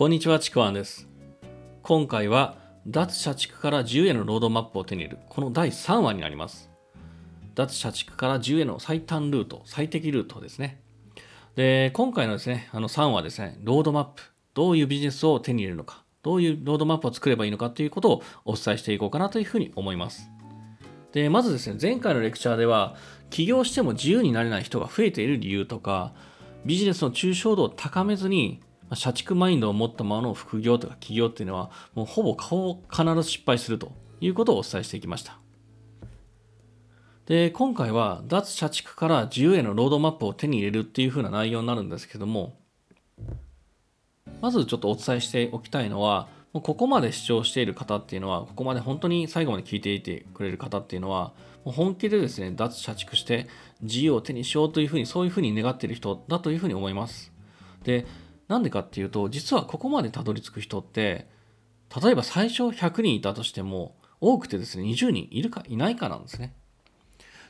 こんにちは、ちくわんです。今回は、脱社畜から自由へのロードマップを手に入れる、この第3話になります。脱社畜から自由への最短ルート、最適ルートですね。で、今回のですね、あの3話ですね、ロードマップ、どういうビジネスを手に入れるのか、どういうロードマップを作ればいいのかということをお伝えしていこうかなというふうに思います。で、まずですね、前回のレクチャーでは、起業しても自由になれない人が増えている理由とか、ビジネスの抽象度を高めずに、まあ社畜マインドを持ったままの副業とか起業っていうのは、もうほぼ顔必ず失敗するということをお伝えしていきました。で、今回は脱社畜から自由へのロードマップを手に入れるっていう風な内容になるんですけども、まずちょっとお伝えしておきたいのは、もうここまで視聴している方っていうのは、ここまで本当に最後まで聞いていてくれる方っていうのは、もう本気でですね、脱社畜して自由を手にしようというふうに、そういうふうに願っている人だというふうに思います。で、なんでかっていうと、実はここまでたどり着く人って、例えば最初100人いたとしても、多くてですね、20人いるかいないかなんですね。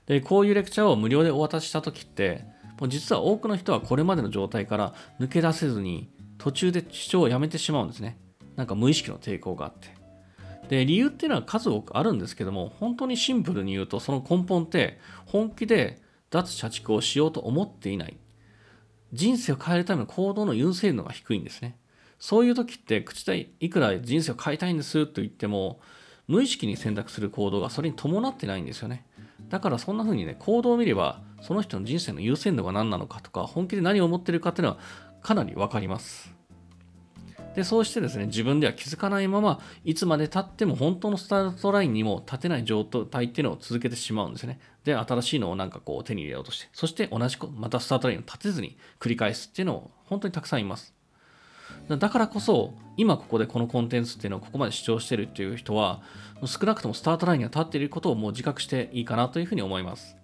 で、こういうレクチャーを無料でお渡しした時って、もう実は多くの人はこれまでの状態から抜け出せずに、途中で視聴をやめてしまうんですね。なんか無意識の抵抗があって。で、理由っていうのは数多くあるんですけども、本当にシンプルに言うと、その根本って、本気で脱社畜をしようと思っていない。人生を変えるための行動の優先度が低いんですね。そういう時って、口でいくら人生を変えたいんですと言っても、無意識に選択する行動がそれに伴ってないんですよね。だからそんな風にね、行動を見れば、その人の人生の優先度が何なのかとか、本気で何を思ってるかっていうのはかなりわかります。で、そうしてですね、自分では気づかないまま、いつまで経っても本当のスタートラインにも立てない状態っていうのを続けてしまうんですね。で、新しいのをなんかこう手に入れようとして、そして同じこ、またスタートラインを立てずに繰り返すっていうのを本当にたくさんいます。だからこそ、今ここでこのコンテンツっていうのをここまで主張してるっていう人は、少なくともスタートラインには立っていることをもう自覚していいかなというふうに思います。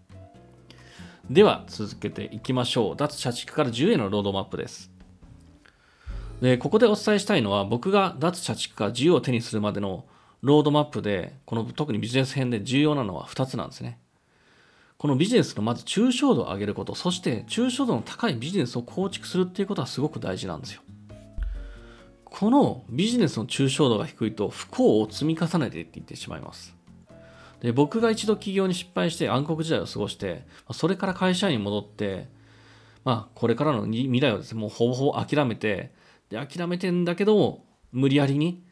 では、続けていきましょう。脱社畜から10へのロードマップです。で、ここでお伝えしたいのは、僕が脱社畜から自由を手にするまでのロードマップで、この特にビジネス編で重要なのは2つなんですね。このビジネスのまず抽象度を上げること、そして抽象度の高いビジネスを構築するっていうことはすごく大事なんですよ。このビジネスの抽象度が低いと不幸を積み重ねていっていってしまいます。で僕が一度起業に失敗して暗黒時代を過ごして、それから会社員に戻って、まあ、これからの未来をですね、もうほぼほぼ諦めて、で、諦めてんだけど、無理やりに、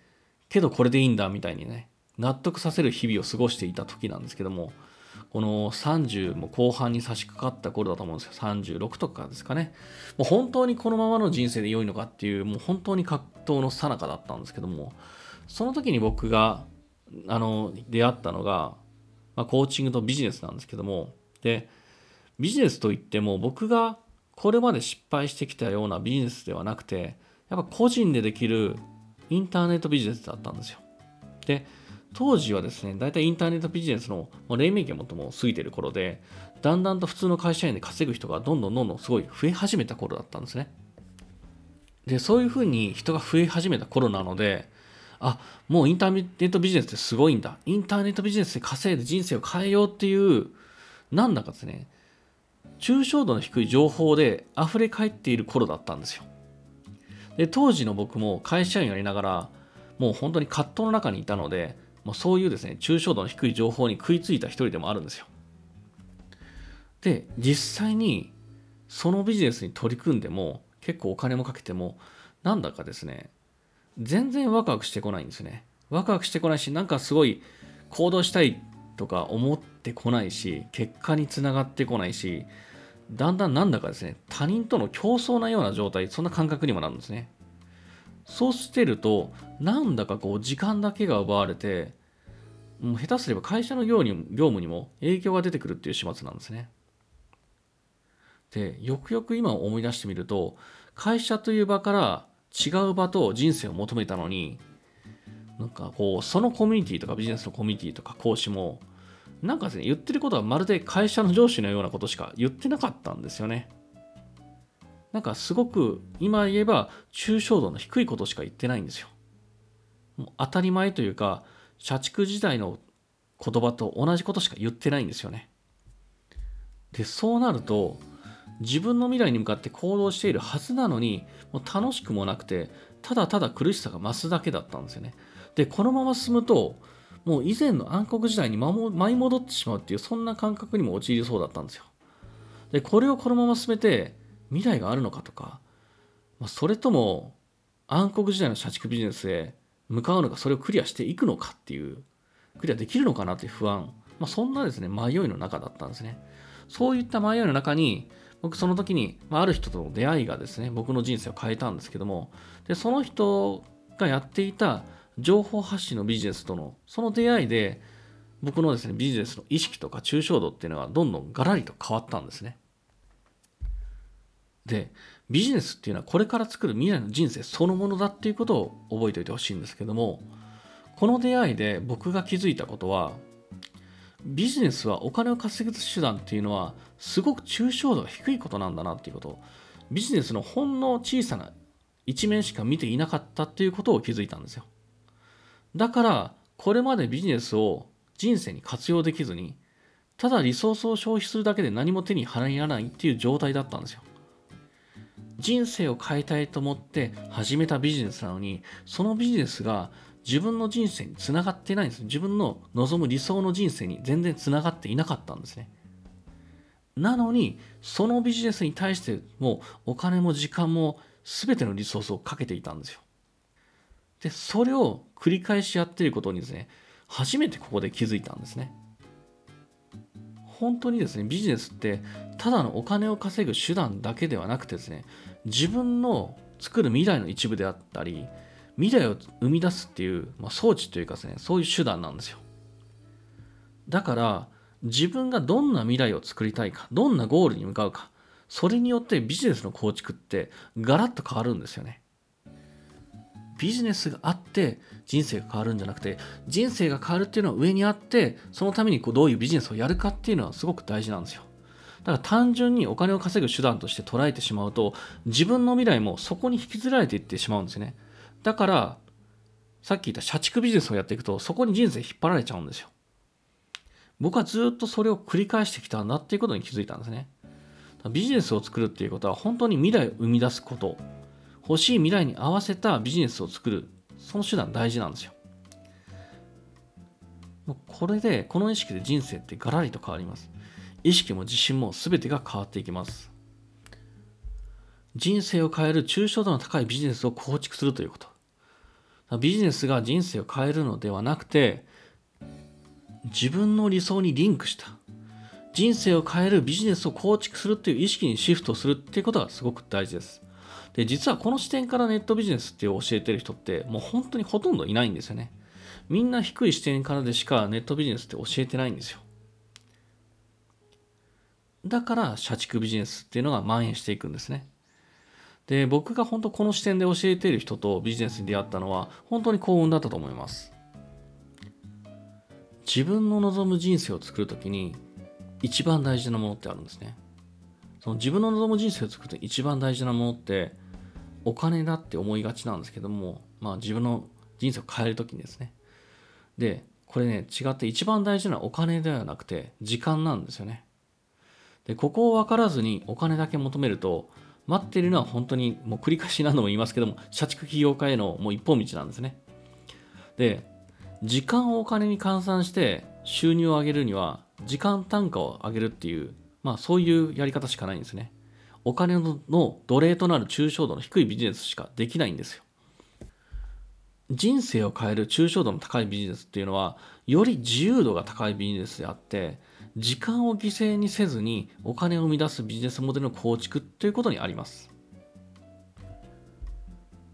けどこれでいいんだみたいにね、納得させる日々を過ごしていた時なんですけども、この30も後半に差し掛かった頃だと思うんですよ。36とかですかね。もう本当にこのままの人生で良いのかっていう、もう本当に葛藤の最中だったんですけども、その時に僕が、あの、出会ったのが、まあ、コーチングとビジネスなんですけども、で、ビジネスといっても僕がこれまで失敗してきたようなビジネスではなくて、やっぱ個人でできるインターネットビジネスだったんですよ。で、当時はですね、大体インターネットビジネスのま黎明期もとも過ぎてる頃で、だんだんと普通の会社員で稼ぐ人がどんどんどんどんすごい増え始めた頃だったんですね。で、そういうふうに人が増え始めた頃なので、あ、もうインターネットビジネスってすごいんだ。インターネットビジネスで稼いで人生を変えようっていう、なんだかですね、抽象度の低い情報で溢れ返っている頃だったんですよ。で、当時の僕も会社員やりながら、もう本当に葛藤の中にいたので、もうそういうですね、抽象度の低い情報に食いついた一人でもあるんですよ。で、実際にそのビジネスに取り組んでも、結構お金もかけても、なんだかですね、全然ワクワクしてこないんですね。ワクワクしてこないし、なんかすごい行動したいとか思ってこないし、結果につながってこないし、だんだんなんだかですね、他人との競争なような状態、そんな感覚にもなるんですね。そうしてると、なんだかこう時間だけが奪われて、もう下手すれば会社の業務にも影響が出てくるっていう始末なんですね。で、よくよく今思い出してみると、会社という場から違う場と人生を求めたのに、なんかこう、そのコミュニティとかビジネスのコミュニティとか講師も、なんかですね、言ってることはまるで会社の上司のようなことしか言ってなかったんですよね。なんかすごく今言えば抽象度の低いことしか言ってないんですよ。もう当たり前というか、社畜時代の言葉と同じことしか言ってないんですよね。で、そうなると、自分の未来に向かって行動しているはずなのに、もう楽しくもなくて、ただただ苦しさが増すだけだったんですよね。で、このまま進むと、もう以前の暗黒時代に舞い戻ってしまうっていう、そんな感覚にも陥りそうだったんですよ。で、これをこのまま進めて、未来があるのかとか、まあ、それとも暗黒時代の社畜ビジネスへ向かうのか、それをクリアしていくのかっていう、クリアできるのかなっていう不安、まあ、そんなですね、迷いの中だったんですね。そういった迷いの中に、僕その時に、まあ、ある人との出会いがですね、僕の人生を変えたんですけども、で、その人がやっていた情報発信のビジネスとの、その出会いで、僕のですね、ビジネスの意識とか抽象度っていうのはどんどんガラリと変わったんですね。で、ビジネスっていうのはこれから作る未来の人生そのものだっていうことを覚えておいてほしいんですけども、この出会いで僕が気づいたことは、ビジネスはお金を稼ぐ手段っていうのはすごく抽象度が低いことなんだなっていうことビジネスのほんの小さな一面しか見ていなかったっていうことを気づいたんですよだからこれまでビジネスを人生に活用できずにただリソースを消費するだけで何も手に入らないっていう状態だったんですよ人生を変えたいと思って始めたビジネスなのにそのビジネスが自分の人生につながってないんです。自分の望む理想の人生に全然つながっていなかったんですね。なのに、そのビジネスに対してもお金も時間も全てのリソースをかけていたんですよ。で、それを繰り返しやってることにですね、初めてここで気づいたんですね。本当にですね、ビジネスってただのお金を稼ぐ手段だけではなくてですね、自分の作る未来の一部であったり、未来を生み出すっていう、まあ、装置というかですね、そういう手段なんですよ。だから、自分がどんな未来を作りたいか、どんなゴールに向かうか、それによってビジネスの構築ってガラッと変わるんですよね。ビジネスがあって人生が変わるんじゃなくて、人生が変わるっていうのは上にあって、そのためにこうどういうビジネスをやるかっていうのはすごく大事なんですよ。だから単純にお金を稼ぐ手段として捉えてしまうと、自分の未来もそこに引きずられていってしまうんですね。だから、さっき言った社畜ビジネスをやっていくと、そこに人生引っ張られちゃうんですよ。僕はずっとそれを繰り返してきたんだっていうことに気づいたんですね。ビジネスを作るっていうことは本当に未来を生み出すこと、欲しい未来に合わせたビジネスを作る、その手段大事なんですよ。これで、この意識で人生ってガラリと変わります。意識も自信も全てが変わっていきます。人生を変える抽象度の高いビジネスを構築するということ。ビジネスが人生を変えるのではなくて、自分の理想にリンクした、人生を変えるビジネスを構築するっていう意識にシフトするっていうことがすごく大事です。で、実はこの視点からネットビジネスっていう教えてる人ってもう本当にほとんどいないんですよね。みんな低い視点からでしかネットビジネスって教えてないんですよ。だから社畜ビジネスっていうのが蔓延していくんですね。で、僕が本当この視点で教えている人とビジネスに出会ったのは本当に幸運だったと思います。自分の望む人生を作るときに一番大事なものってあるんですね。その自分の望む人生を作ると一番大事なものってお金だって思いがちなんですけども、まあ自分の人生を変えるときにですね。で、これね、違って一番大事なのはお金ではなくて時間なんですよね。で、ここを分からずにお金だけ求めると待っているのは本当にもう繰り返し何度も言いますけども、社畜起業家へのもう一本道なんですね。で、時間をお金に換算して収入を上げるには、時間単価を上げるっていう、まあそういうやり方しかないんですね。お金の奴隷となる抽象度の低いビジネスしかできないんですよ。人生を変える抽象度の高いビジネスっていうのは、より自由度が高いビジネスであって、時間を犠牲にせずにお金を生み出すビジネスモデルの構築ということにあります。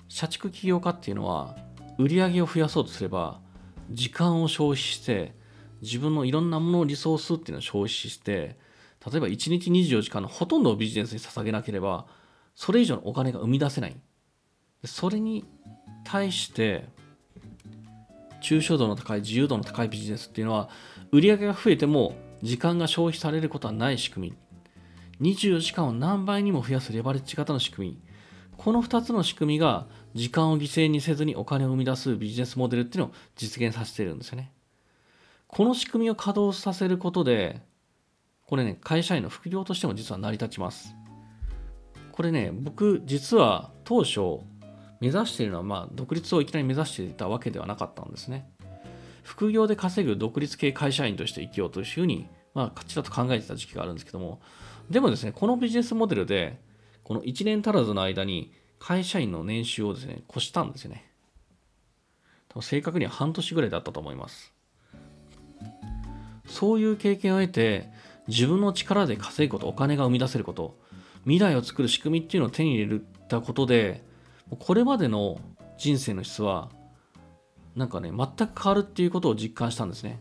社畜起業家っていうのは売り上げを増やそうとすれば時間を消費して自分のいろんなものをリソースっていうのを消費して例えば1日24時間のほとんどをビジネスに捧げなければそれ以上のお金が生み出せないそれに対して抽象度の高い自由度の高いビジネスっていうのは売り上げが増えても時間が消費されることはない仕組み。24時間を何倍にも増やすレバレッジ型の仕組み。この2つの仕組みが時間を犠牲にせずにお金を生み出すビジネスモデルっていうのを実現させているんですよね。この仕組みを稼働させることで、これね、会社員の副業としても実は成り立ちます。これね、僕実は当初、目指しているのは、まあ、独立をいきなり目指していたわけではなかったんですね。副業で稼ぐ独立系会社員として生きようというふうに、まあ、ちらと考えてた時期があるんですけども、でもですね、このビジネスモデルで、この1年足らずの間に会社員の年収をですね、越したんですよね。多分正確には半年ぐらいだったと思います。そういう経験を得て、自分の力で稼ぐこと、お金が生み出せること、未来を作る仕組みっていうのを手に入れたことで、これまでの人生の質は、なんかね、全く変わるっていうことを実感したんですね。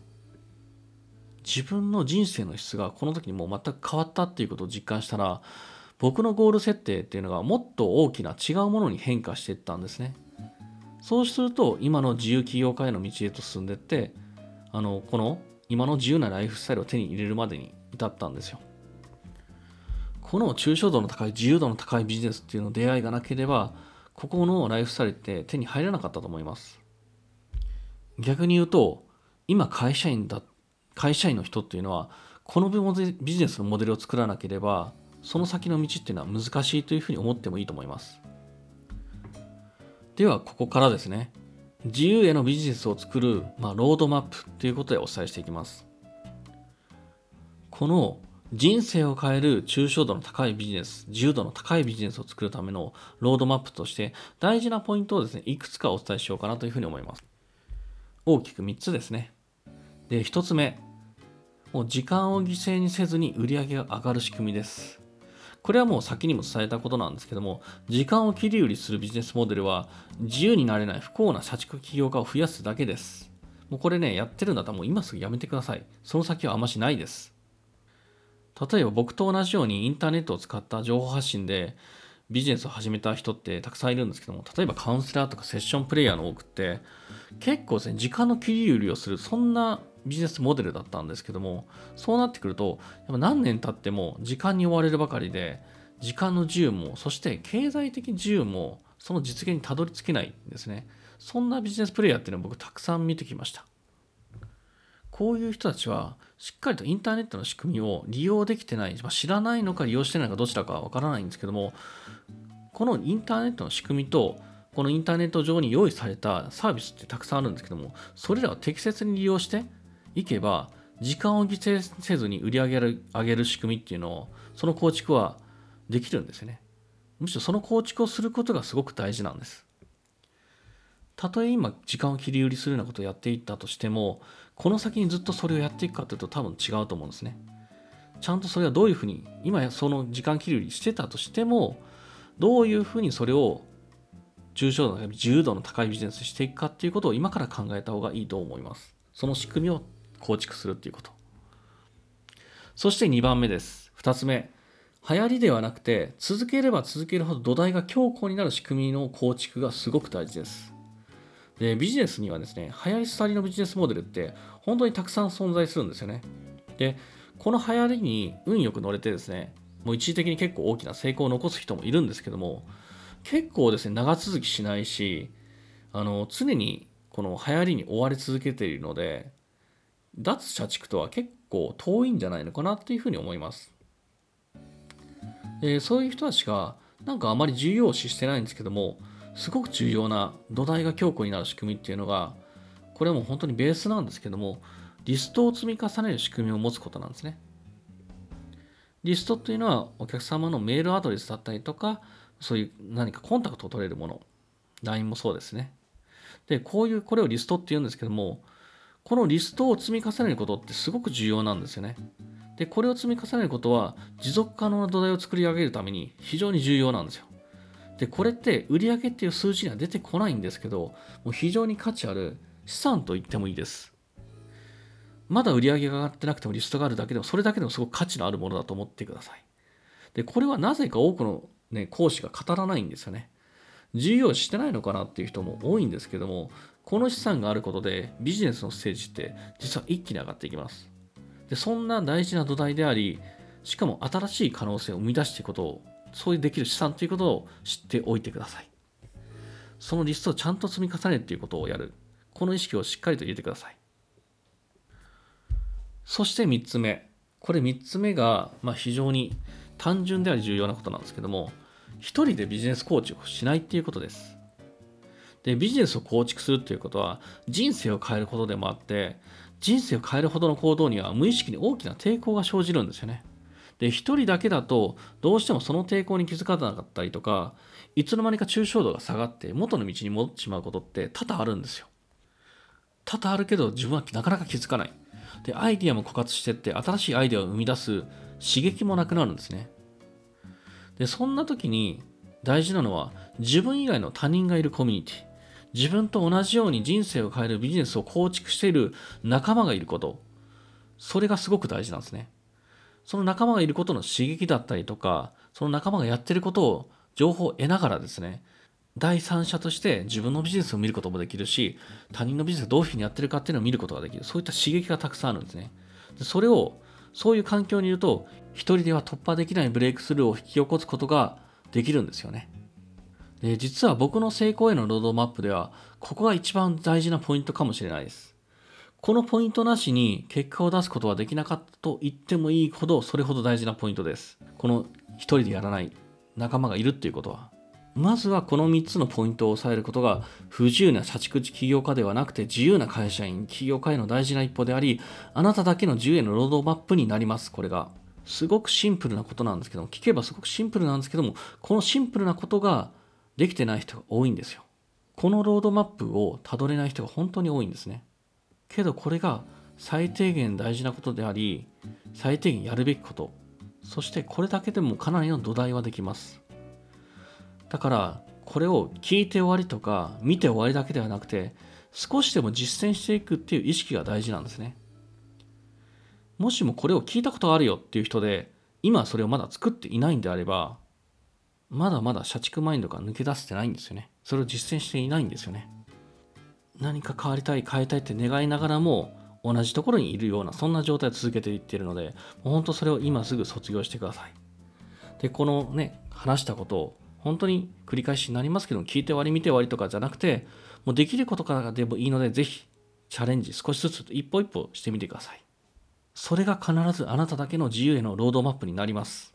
自分の人生の質がこの時にもう全く変わったっていうことを実感したら、僕のゴール設定っていうのがもっと大きな違うものに変化していったんですね。そうすると、今の自由起業家への道へと進んでって、あの、この今の自由なライフスタイルを手に入れるまでに至ったんですよ。この抽象度の高い自由度の高いビジネスっていうの出会いがなければここのライフスタイルって手に入らなかったと思います。逆に言うと今会社員だ会社員の人っていうのはこのビジネスのモデルを作らなければその先の道っていうのは難しいというふうに思ってもいいと思います。ではここからですね。自由へのビジネスを作る、まあ、ロードマップということでお伝えしていきます。この人生を変える抽象度の高いビジネス、自由度の高いビジネスを作るためのロードマップとして大事なポイントをですね、いくつかお伝えしようかなというふうに思います。大きく3つですね。で、1つ目、もう時間を犠牲にせずに売り上げが上がる仕組みです。これはもう先にも伝えたことなんですけども、時間を切り売りするビジネスモデルは自由になれない不幸な社畜起業家を増やすだけです。もうこれね、やってるんだったらもう今すぐやめてください。その先はあましないです。例えば僕と同じようにインターネットを使った情報発信でビジネスを始めた人ってたくさんいるんですけども、例えばカウンセラーとかセッションプレイヤーの多くって、結構ですね、時間の切り売りをする、そんなビジネスモデルだったんですけども、そうなってくると、やっぱ何年経っても時間に追われるばかりで、時間の自由も、そして経済的自由も、その実現にたどり着けないんですね。そんなビジネスプレイヤーっていうのを僕たくさん見てきました。こういう人たちはしっかりとインターネットの仕組みを利用できてない、まあ、知らないのか利用してないのかどちらかわからないんですけどもこのインターネットの仕組みとこのインターネット上に用意されたサービスってたくさんあるんですけどもそれらを適切に利用していけば時間を犠牲せずに売り上げる上げる仕組みっていうのをその構築はできるんですよね。むしろその構築をすることがすごく大事なんです。たとえ今時間を切り売りするようなことをやっていったとしてもこの先にずっとそれをやっていくかというと多分違うと思うんですね。ちゃんとそれはどういうふうに今その時間切り売りしてたとしてもどういうふうにそれを重症度の自由度の高いビジネスしていくかっていうことを今から考えた方がいいと思います。その仕組みを構築するっていうこと。そして2番目です。2つ目。流行りではなくて続ければ続けるほど土台が強固になる仕組みの構築がすごく大事です。で、ビジネスにはですね、流行り廃りのビジネスモデルって本当にたくさん存在するんですよね。で、この流行りに運よく乗れてですね、もう一時的に結構大きな成功を残す人もいるんですけども、結構ですね、長続きしないし、あの、常にこの流行りに追われ続けているので、脱社畜とは結構遠いんじゃないのかなっていうふうに思います。でそういう人たちが、なんかあまり重要視してないんですけども、すごく重要な土台が強固になる仕組みっていうのが、これはもう本当にベースなんですけども、リストを積み重ねる仕組みを持つことなんですね。リストっていうのはお客様のメールアドレスだったりとか、そういう何かコンタクトを取れるもの。LINE もそうですね。で、こういう、これをリストって言うんですけども、このリストを積み重ねることってすごく重要なんですよね。で、これを積み重ねることは持続可能な土台を作り上げるために非常に重要なんですよ。で、これって売上っていう数字には出てこないんですけど、もう非常に価値ある資産と言ってもいいです。まだ売上が上がってなくてもリストがあるだけでも、それだけでもすごく価値のあるものだと思ってください。で、これはなぜか多くの、ね、講師が語らないんですよね。重要してないのかなっていう人も多いんですけども、この資産があることでビジネスのステージって実は一気に上がっていきます。で、そんな大事な土台であり、しかも新しい可能性を生み出していくことをそういうできる資産ということを知っておいてください。そのリストをちゃんと積み重ねるということをやる。この意識をしっかりと入れてください。そして3つ目。これ3つ目が、まあ、非常に単純であり重要なことなんですけども、一人でビジネスコーチをしないっていうことです。で、ビジネスを構築するっていうことは人生を変えることでもあって、人生を変えるほどの行動には無意識に大きな抵抗が生じるんですよね。で、一人だけだと、どうしてもその抵抗に気づかなかったりとか、いつの間にか抽象度が下がって元の道に戻ってしまうことって多々あるんですよ。多々あるけど自分はなかなか気づかない。で、アイディアも枯渇してって新しいアイデアを生み出す刺激もなくなるんですね。で、そんな時に大事なのは自分以外の他人がいるコミュニティ。自分と同じように人生を変えるビジネスを構築している仲間がいること。それがすごく大事なんですね。その仲間がいることの刺激だったりとか、その仲間がやってることを情報を得ながらですね、第三者として自分のビジネスを見ることもできるし、他人のビジネスがどういうふうにやってるかっていうのを見ることができる。そういった刺激がたくさんあるんですね。でそれを、そういう環境にいると、一人では突破できないブレイクスルーを引き起こすことができるんですよね。で実は僕の成功へのロードマップでは、ここが一番大事なポイントかもしれないです。このポイントなしに結果を出すことはできなかったと言ってもいいほど、それほど大事なポイントです。この一人でやらない仲間がいるっていうことは。まずはこの3つのポイントを押さえることが不自由な社畜地起業家ではなくて自由な会社員、起業家への大事な一歩であり、あなただけの自由へのロードマップになります、これが。すごくシンプルなことなんですけども、聞けばすごくシンプルなんですけども、このシンプルなことができてない人が多いんですよ。このロードマップをたどれない人が本当に多いんですね。けどこれが最低限大事なことであり、最低限やるべきこと。そしてこれだけでもかなりの土台はできます。だからこれを聞いて終わりとか見て終わりだけではなくて少しでも実践していくっていう意識が大事なんですね。もしもこれを聞いたことあるよっていう人で今それをまだ作っていないんであればまだまだ社畜マインドが抜け出せてないんですよね。それを実践していないんですよね。何か変わりたい変えたいって願いながらも同じところにいるようなそんな状態を続けていっているのでもう本当それを今すぐ卒業してください。でこのね話したことを本当に繰り返しになりますけど聞いて終わり見て終わりとかじゃなくてもうできることからでもいいのでぜひチャレンジ少しずつ一歩一歩してみてください。それが必ずあなただけの自由へのロードマップになります。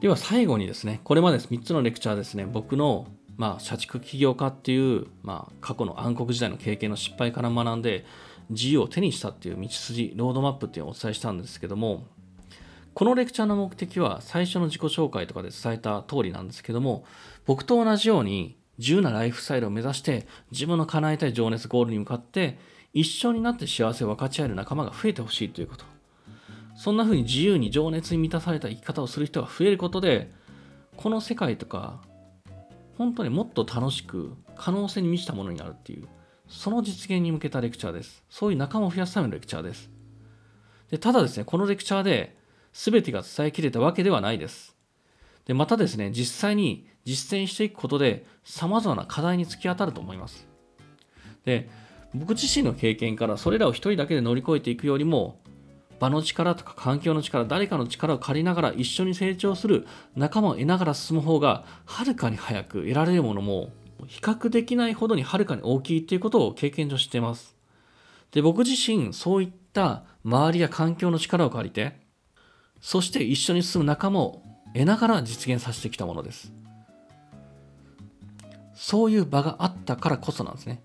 では最後にですね、これまで3つのレクチャーですね、僕のまあ、社畜起業家っていう、まあ、過去の暗黒時代の経験の失敗から学んで自由を手にしたっていう道筋ロードマップっていうのをお伝えしたんですけどもこのレクチャーの目的は最初の自己紹介とかで伝えた通りなんですけども僕と同じように自由なライフスタイルを目指して自分の叶えたい情熱ゴールに向かって一緒になって幸せを分かち合える仲間が増えてほしいということ。そんな風に自由に情熱に満たされた生き方をする人が増えることでこの世界とか本当にもっと楽しく可能性に満ちたものになるっていう、その実現に向けたレクチャーです。そういう仲間を増やすためのレクチャーです。でただですね、このレクチャーで全てが伝えきれたわけではないです。でまたですね、実際に実践していくことで様々な課題に突き当たると思います。で、僕自身の経験からそれらを一人だけで乗り越えていくよりも場の力とか環境の力、誰かの力を借りながら一緒に成長する仲間を得ながら進む方が、はるかに早く得られるものも、比較できないほどにはるかに大きいっていうことを経験上知っています。で、僕自身、そういった周りや環境の力を借りて、そして一緒に進む仲間を得ながら実現させてきたものです。そういう場があったからこそなんですね。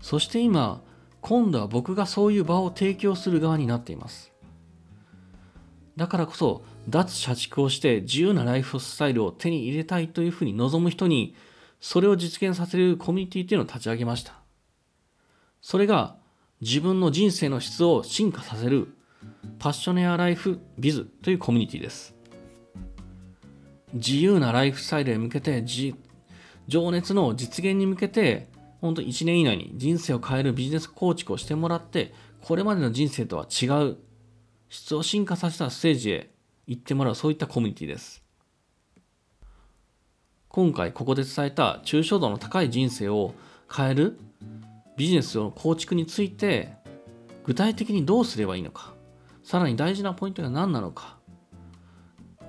そして今、今度は僕がそういう場を提供する側になっています。だからこそ、脱社畜をして自由なライフスタイルを手に入れたいというふうに望む人に、それを実現させるコミュニティというのを立ち上げました。それが自分の人生の質を進化させるパッショネアライフビズというコミュニティです。自由なライフスタイルへ向けて、情熱の実現に向けて本当1年以内に人生を変えるビジネス構築をしてもらって、これまでの人生とは違う質を進化させたステージへ行ってもらう、そういったコミュニティです。今回ここで伝えた抽象度の高い人生を変えるビジネスの構築について具体的にどうすればいいのかさらに大事なポイントが何なのか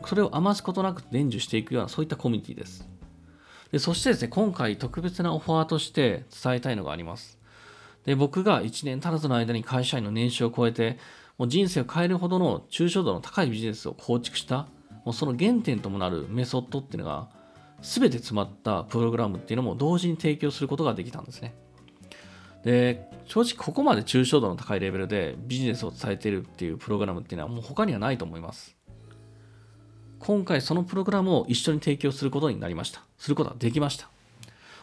それを余すことなく伝授していくようなそういったコミュニティですでそしてですね、今回特別なオファーとして伝えたいのがあります。で僕が1年足らずの間に会社員の年収を超えて、もう人生を変えるほどの抽象度の高いビジネスを構築した、もうその原点ともなるメソッドっていうのが、全て詰まったプログラムっていうのも同時に提供することができたんですね。で、正直ここまで抽象度の高いレベルでビジネスを伝えているっていうプログラムっていうのはもう他にはないと思います。今回そのプログラムを一緒に提供することになりました。することができました。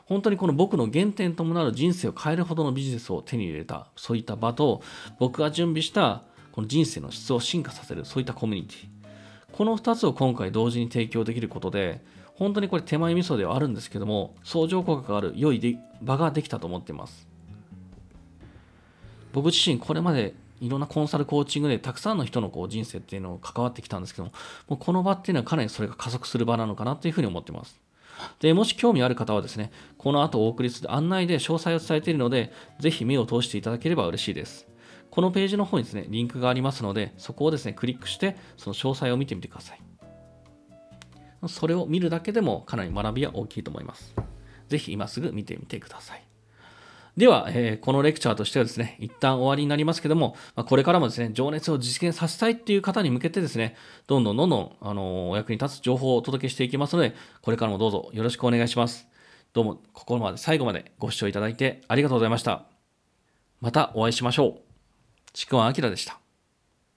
本当にこの僕の原点ともなる人生を変えるほどのビジネスを手に入れた、そういった場と、僕が準備したこの人生の質を進化させる、そういったコミュニティ。この2つを今回同時に提供できることで、本当にこれ手前味噌ではあるんですけども、相乗効果がある良い場ができたと思っています。僕自身これまでいろんなコンサルコーチングでたくさんの人のこう人生っていうのを関わってきたんですけども、もうこの場っていうのはかなりそれが加速する場なのかなというふうに思ってます。で、もし興味ある方はですね、この後お送りする案内で詳細を伝えているので、ぜひ目を通していただければ嬉しいです。このページの方にですね、リンクがありますので、そこをですね、クリックして、その詳細を見てみてください。それを見るだけでもかなり学びは大きいと思います。ぜひ今すぐ見てみてください。では、えー、このレクチャーとしてはですね、一旦終わりになりますけども、まあ、これからもですね、情熱を実現させたいっていう方に向けてですね、どんどんどんどん、あのー、お役に立つ情報をお届けしていきますので、これからもどうぞよろしくお願いします。どうも、ここまで最後までご視聴いただいてありがとうございました。またお会いしましょう。ちくわあきらでした。